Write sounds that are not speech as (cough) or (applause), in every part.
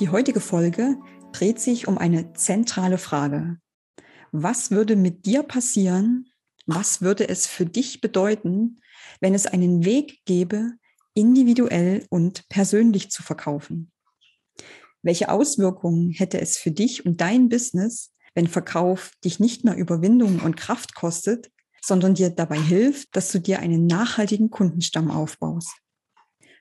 Die heutige Folge dreht sich um eine zentrale Frage. Was würde mit dir passieren? Was würde es für dich bedeuten, wenn es einen Weg gäbe, individuell und persönlich zu verkaufen? Welche Auswirkungen hätte es für dich und dein Business, wenn Verkauf dich nicht mehr Überwindung und Kraft kostet, sondern dir dabei hilft, dass du dir einen nachhaltigen Kundenstamm aufbaust?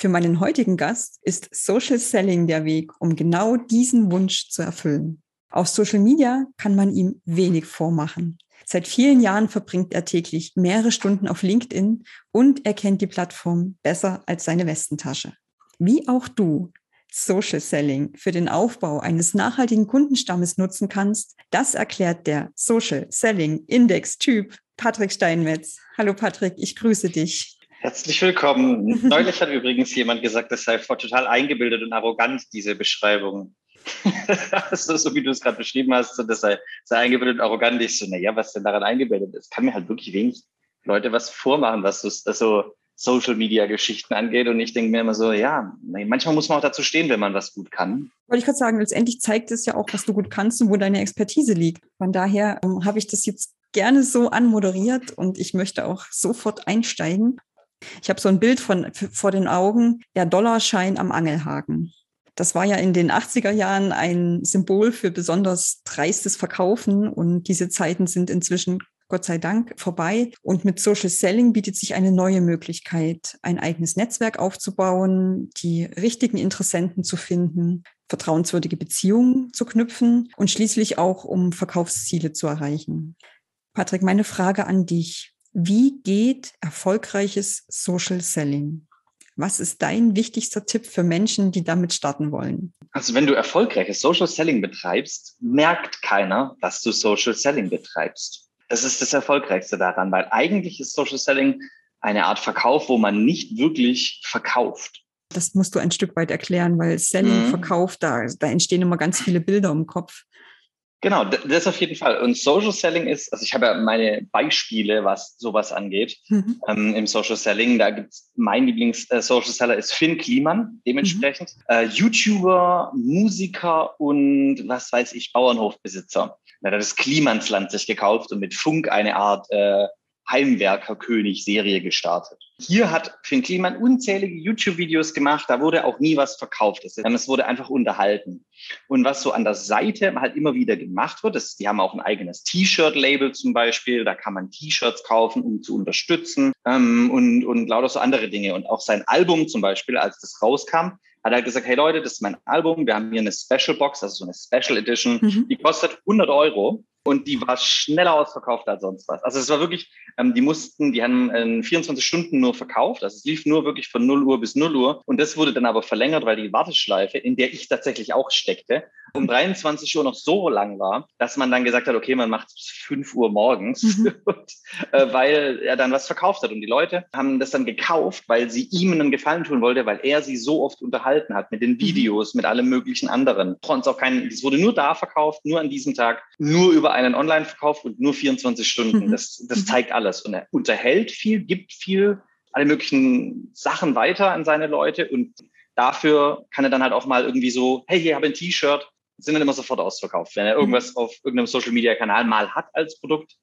Für meinen heutigen Gast ist Social Selling der Weg, um genau diesen Wunsch zu erfüllen. Auf Social Media kann man ihm wenig vormachen. Seit vielen Jahren verbringt er täglich mehrere Stunden auf LinkedIn und er kennt die Plattform besser als seine Westentasche. Wie auch du Social Selling für den Aufbau eines nachhaltigen Kundenstammes nutzen kannst, das erklärt der Social Selling Index Typ Patrick Steinmetz. Hallo Patrick, ich grüße dich. Herzlich willkommen. Neulich hat übrigens jemand gesagt, das sei total eingebildet und arrogant, diese Beschreibung. (laughs) so, so wie du es gerade beschrieben hast, so, das sei, sei eingebildet und arrogant. Ich so, naja, was denn daran eingebildet ist? Kann mir halt wirklich wenig Leute was vormachen, was so, so Social Media Geschichten angeht. Und ich denke mir immer so, ja, manchmal muss man auch dazu stehen, wenn man was gut kann. Wollte ich gerade sagen, letztendlich zeigt es ja auch, was du gut kannst und wo deine Expertise liegt. Von daher ähm, habe ich das jetzt gerne so anmoderiert und ich möchte auch sofort einsteigen. Ich habe so ein Bild von vor den Augen, der Dollarschein am Angelhaken. Das war ja in den 80er Jahren ein Symbol für besonders dreistes Verkaufen und diese Zeiten sind inzwischen Gott sei Dank vorbei. Und mit Social Selling bietet sich eine neue Möglichkeit, ein eigenes Netzwerk aufzubauen, die richtigen Interessenten zu finden, vertrauenswürdige Beziehungen zu knüpfen und schließlich auch um Verkaufsziele zu erreichen. Patrick, meine Frage an dich. Wie geht erfolgreiches Social Selling? Was ist dein wichtigster Tipp für Menschen, die damit starten wollen? Also wenn du erfolgreiches Social Selling betreibst, merkt keiner, dass du Social Selling betreibst. Das ist das Erfolgreichste daran, weil eigentlich ist Social Selling eine Art Verkauf, wo man nicht wirklich verkauft. Das musst du ein Stück weit erklären, weil Selling, mhm. Verkauf, da, da entstehen immer ganz viele Bilder im Kopf. Genau, das auf jeden Fall. Und Social Selling ist, also ich habe ja meine Beispiele, was sowas angeht, mhm. ähm, im Social Selling. Da gibt's mein Lieblings-Social äh, Seller ist Finn Kliman, dementsprechend. Mhm. Äh, YouTuber, Musiker und was weiß ich, Bauernhofbesitzer. Er hat das Klimansland sich gekauft und mit Funk eine Art äh, Heimwerker-König-Serie gestartet. Hier hat Finn Kliman unzählige YouTube-Videos gemacht, da wurde auch nie was verkauft. Es wurde einfach unterhalten. Und was so an der Seite halt immer wieder gemacht wird, ist, die haben auch ein eigenes T-Shirt-Label zum Beispiel, da kann man T-Shirts kaufen, um zu unterstützen ähm, und, und lauter so andere Dinge. Und auch sein Album zum Beispiel, als das rauskam, hat er gesagt, hey Leute, das ist mein Album, wir haben hier eine Special Box, also so eine Special Edition, mhm. die kostet 100 Euro und die war schneller ausverkauft als sonst was. Also es war wirklich, ähm, die mussten, die haben in 24 Stunden nur verkauft. Also es lief nur wirklich von 0 Uhr bis 0 Uhr. Und das wurde dann aber verlängert, weil die Warteschleife, in der ich tatsächlich auch steckte, um 23 Uhr noch so lang war, dass man dann gesagt hat, okay, man macht es bis 5 Uhr morgens, mhm. (laughs) und, äh, weil er dann was verkauft hat. Und die Leute haben das dann gekauft, weil sie ihm einen Gefallen tun wollte, weil er sie so oft unterhalten hat mit den mhm. Videos, mhm. mit allem möglichen anderen. Sonst auch keinen, es wurde nur da verkauft, nur an diesem Tag, nur über einen Online-Verkauf und nur 24 Stunden. Mhm. Das, das mhm. zeigt alles. Und er unterhält viel, gibt viel, alle möglichen Sachen weiter an seine Leute und dafür kann er dann halt auch mal irgendwie so, hey, hier habe ein T-Shirt, sind dann immer sofort ausverkauft. Wenn er mhm. irgendwas auf irgendeinem Social Media Kanal mal hat als Produkt,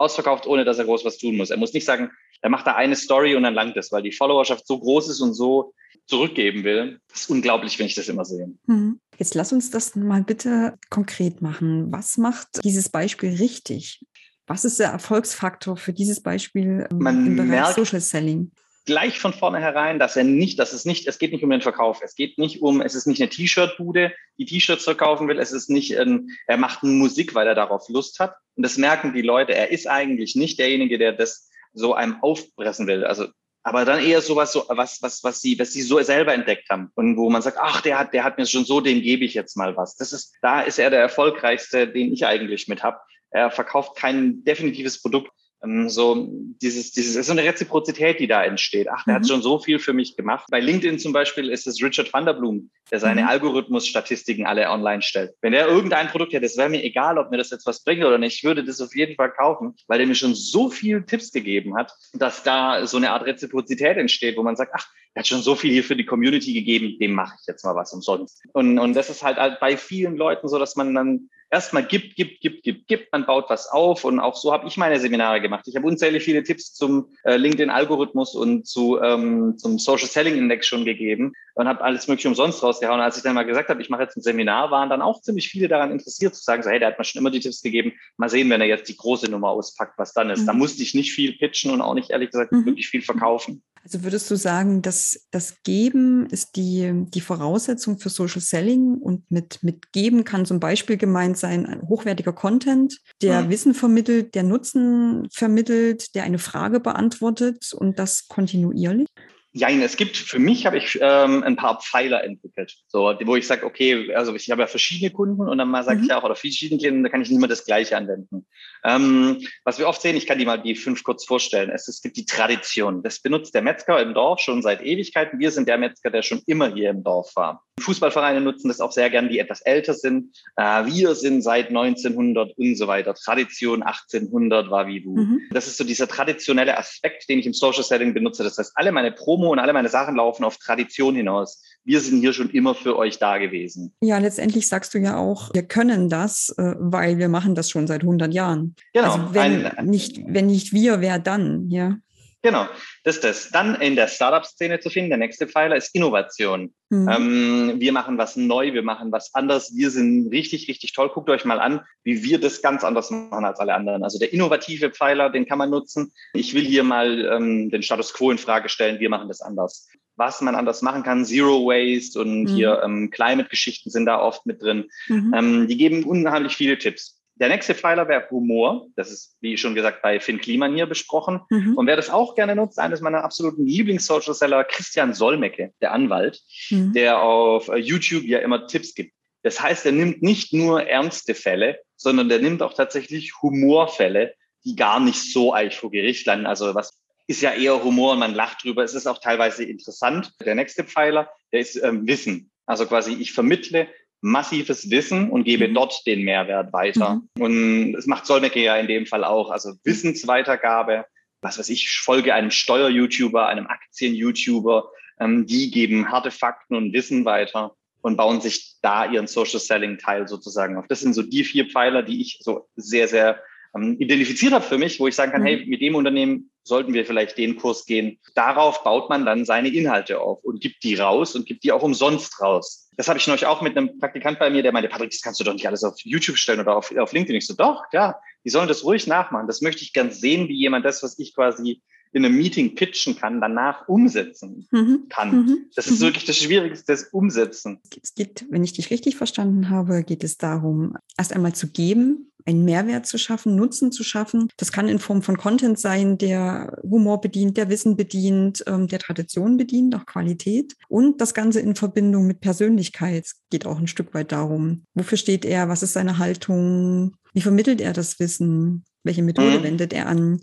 ausverkauft, ohne dass er groß was tun muss. Er muss nicht sagen, er macht da eine Story und dann langt es, weil die Followerschaft so groß ist und so zurückgeben will. Das ist unglaublich, wenn ich das immer sehe. Mhm. Jetzt lass uns das mal bitte konkret machen. Was macht dieses Beispiel richtig? Was ist der Erfolgsfaktor für dieses Beispiel Man im Bereich Social Selling? gleich von vornherein, dass er nicht, dass es nicht, es geht nicht um den Verkauf, es geht nicht um, es ist nicht eine T-Shirt-Bude, die T-Shirts verkaufen will, es ist nicht, ein, er macht Musik, weil er darauf Lust hat. Und das merken die Leute. Er ist eigentlich nicht derjenige, der das so einem aufpressen will. Also aber dann eher sowas, so, was, was, was sie, was sie so selber entdeckt haben und wo man sagt, ach, der hat, der hat mir schon so, dem gebe ich jetzt mal was. Das ist, da ist er der erfolgreichste, den ich eigentlich mit habe. Er verkauft kein definitives Produkt, so dieses, dieses ist so eine Reziprozität, die da entsteht. Ach, der mhm. hat schon so viel für mich gemacht. Bei LinkedIn zum Beispiel ist es Richard van der Bloom, der seine mhm. Algorithmus-Statistiken alle online stellt. Wenn der irgendein Produkt hätte, es wäre mir egal, ob mir das jetzt was bringt oder nicht, ich würde das auf jeden Fall kaufen, weil der mir schon so viel Tipps gegeben hat, dass da so eine Art Reziprozität entsteht, wo man sagt, ach, er hat schon so viel hier für die Community gegeben, dem mache ich jetzt mal was umsonst. Und, und das ist halt, halt bei vielen Leuten so, dass man dann erstmal gibt, gibt, gibt, gibt, gibt, man baut was auf und auch so habe ich meine Seminare gemacht. Ich habe unzählig viele Tipps zum äh, LinkedIn-Algorithmus und zu, ähm, zum Social Selling Index schon gegeben und habe alles mögliche umsonst rausgehauen. Als ich dann mal gesagt habe, ich mache jetzt ein Seminar, waren dann auch ziemlich viele daran interessiert zu sagen, so, hey, der hat mir schon immer die Tipps gegeben. Mal sehen, wenn er jetzt die große Nummer auspackt, was dann ist. Mhm. Da musste ich nicht viel pitchen und auch nicht ehrlich gesagt mhm. wirklich viel verkaufen. Also würdest du sagen, dass das Geben ist die, die Voraussetzung für Social Selling und mit, mit Geben kann zum Beispiel gemeint sein, ein hochwertiger Content, der mhm. Wissen vermittelt, der Nutzen vermittelt, der eine Frage beantwortet und das kontinuierlich? Ja, es gibt, für mich habe ich ähm, ein paar Pfeiler entwickelt, so, wo ich sage, okay, also ich habe ja verschiedene Kunden und dann mal sage mhm. ich ja auch, oder verschiedene Klienten, da kann ich nicht mehr das Gleiche anwenden. Ähm, was wir oft sehen, ich kann die mal die fünf kurz vorstellen. Es, es gibt die Tradition. Das benutzt der Metzger im Dorf schon seit Ewigkeiten. Wir sind der Metzger, der schon immer hier im Dorf war. Fußballvereine nutzen das auch sehr gern, die etwas älter sind. Äh, wir sind seit 1900 und so weiter. Tradition 1800 war wie du. Mhm. Das ist so dieser traditionelle Aspekt, den ich im Social Setting benutze. Das heißt, alle meine Promo und alle meine Sachen laufen auf Tradition hinaus. Wir sind hier schon immer für euch da gewesen. Ja, letztendlich sagst du ja auch, wir können das, äh, weil wir machen das schon seit 100 Jahren. Genau. Also wenn, ein, nicht, wenn nicht wir, wer dann? Ja. Genau, das ist das. Dann in der Startup-Szene zu finden, der nächste Pfeiler ist Innovation. Mhm. Ähm, wir machen was neu, wir machen was anders, wir sind richtig, richtig toll. Guckt euch mal an, wie wir das ganz anders machen als alle anderen. Also der innovative Pfeiler, den kann man nutzen. Ich will hier mal ähm, den Status quo in Frage stellen, wir machen das anders. Was man anders machen kann, Zero Waste und mhm. hier ähm, Climate-Geschichten sind da oft mit drin. Mhm. Ähm, die geben unheimlich viele Tipps. Der nächste Pfeiler wäre Humor. Das ist, wie schon gesagt, bei Finn Kliman hier besprochen. Mhm. Und wer das auch gerne nutzt, eines meiner absoluten Lieblings-Social Seller, Christian Solmecke, der Anwalt, mhm. der auf YouTube ja immer Tipps gibt. Das heißt, er nimmt nicht nur ernste Fälle, sondern der nimmt auch tatsächlich Humorfälle, die gar nicht so eigentlich vor Gericht landen. Also was ist ja eher Humor und man lacht drüber. Es ist auch teilweise interessant. Der nächste Pfeiler, der ist ähm, Wissen. Also quasi, ich vermittle massives Wissen und gebe mhm. dort den Mehrwert weiter. Mhm. Und das macht Solmecke ja in dem Fall auch. Also Wissensweitergabe, was weiß ich, folge einem Steuer-YouTuber, einem Aktien-YouTuber, ähm, die geben harte Fakten und Wissen weiter und bauen sich da ihren Social Selling Teil sozusagen auf. Das sind so die vier Pfeiler, die ich so sehr, sehr ähm, identifiziert habe für mich, wo ich sagen kann, mhm. hey, mit dem Unternehmen sollten wir vielleicht den Kurs gehen. Darauf baut man dann seine Inhalte auf und gibt die raus und gibt die auch umsonst raus. Das habe ich neulich auch mit einem Praktikant bei mir, der meinte, Patrick, das kannst du doch nicht alles auf YouTube stellen oder auf, auf LinkedIn. Ich so, doch, ja, die sollen das ruhig nachmachen. Das möchte ich ganz sehen, wie jemand das, was ich quasi in einem Meeting pitchen kann, danach umsetzen mhm. kann. Mhm. Das ist mhm. wirklich das Schwierigste, das Umsetzen. Es geht, wenn ich dich richtig verstanden habe, geht es darum, erst einmal zu geben, einen Mehrwert zu schaffen, Nutzen zu schaffen. Das kann in Form von Content sein, der Humor bedient, der Wissen bedient, ähm, der Tradition bedient, auch Qualität. Und das Ganze in Verbindung mit Persönlichkeit es geht auch ein Stück weit darum. Wofür steht er? Was ist seine Haltung? Wie vermittelt er das Wissen? Welche Methode mhm. wendet er an?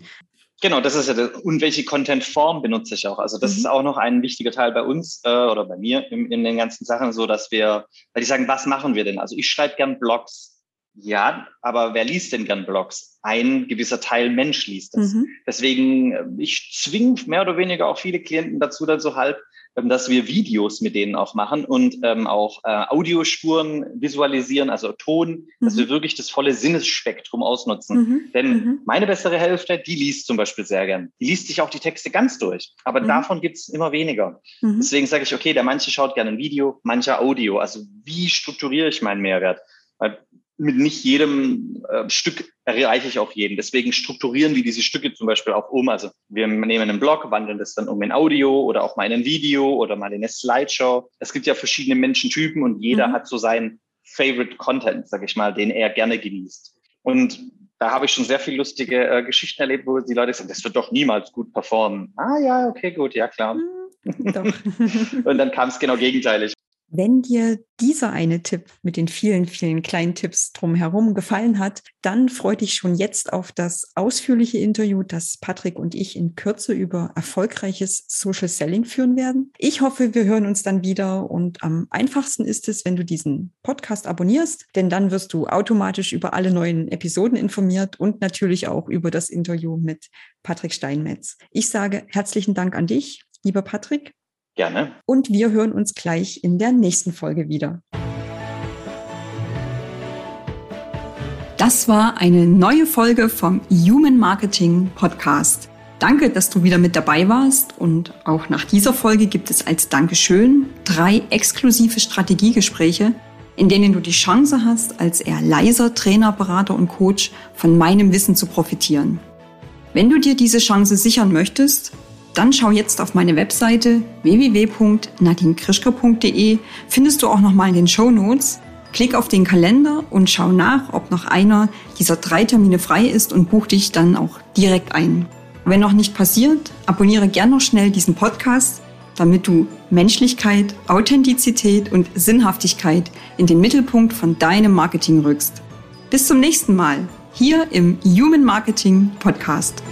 Genau, das ist ja das, und welche Content-Form benutze ich auch. Also das mhm. ist auch noch ein wichtiger Teil bei uns äh, oder bei mir in, in den ganzen Sachen, so dass wir, weil die sagen, was machen wir denn? Also ich schreibe gern Blogs. Ja, aber wer liest denn gern Blogs? Ein gewisser Teil Mensch liest das. Mhm. Deswegen, äh, ich zwinge mehr oder weniger auch viele Klienten dazu, dann so halb, dass wir Videos mit denen auch machen und ähm, auch äh, Audiospuren visualisieren, also Ton, mhm. dass wir wirklich das volle Sinnesspektrum ausnutzen. Mhm. Denn mhm. meine bessere Hälfte, die liest zum Beispiel sehr gern. Die liest sich auch die Texte ganz durch, aber mhm. davon gibt's immer weniger. Mhm. Deswegen sage ich, okay, der manche schaut gerne ein Video, mancher Audio. Also wie strukturiere ich meinen Mehrwert? Weil mit nicht jedem äh, Stück erreiche ich auch jeden. Deswegen strukturieren wir diese Stücke zum Beispiel auch um. Also wir nehmen einen Blog, wandeln das dann um in Audio oder auch mal in ein Video oder mal in eine Slideshow. Es gibt ja verschiedene Menschentypen und jeder mhm. hat so seinen Favorite Content, sag ich mal, den er gerne genießt. Und da habe ich schon sehr viele lustige äh, Geschichten erlebt, wo die Leute sagen, das wird doch niemals gut performen. Ah ja, okay, gut, ja klar. Hm, doch. (laughs) Und dann kam es genau gegenteilig. Wenn dir dieser eine Tipp mit den vielen, vielen kleinen Tipps drumherum gefallen hat, dann freu dich schon jetzt auf das ausführliche Interview, das Patrick und ich in Kürze über erfolgreiches Social Selling führen werden. Ich hoffe, wir hören uns dann wieder und am einfachsten ist es, wenn du diesen Podcast abonnierst, denn dann wirst du automatisch über alle neuen Episoden informiert und natürlich auch über das Interview mit Patrick Steinmetz. Ich sage herzlichen Dank an dich, lieber Patrick. Gerne. Und wir hören uns gleich in der nächsten Folge wieder. Das war eine neue Folge vom Human Marketing Podcast. Danke, dass du wieder mit dabei warst und auch nach dieser Folge gibt es als Dankeschön drei exklusive Strategiegespräche, in denen du die Chance hast, als eher leiser Trainer, Berater und Coach von meinem Wissen zu profitieren. Wenn du dir diese Chance sichern möchtest, dann schau jetzt auf meine Webseite www.nadinkrischka.de, findest du auch nochmal in den Show Notes. Klick auf den Kalender und schau nach, ob noch einer dieser drei Termine frei ist und buch dich dann auch direkt ein. Wenn noch nicht passiert, abonniere gern noch schnell diesen Podcast, damit du Menschlichkeit, Authentizität und Sinnhaftigkeit in den Mittelpunkt von deinem Marketing rückst. Bis zum nächsten Mal hier im Human Marketing Podcast.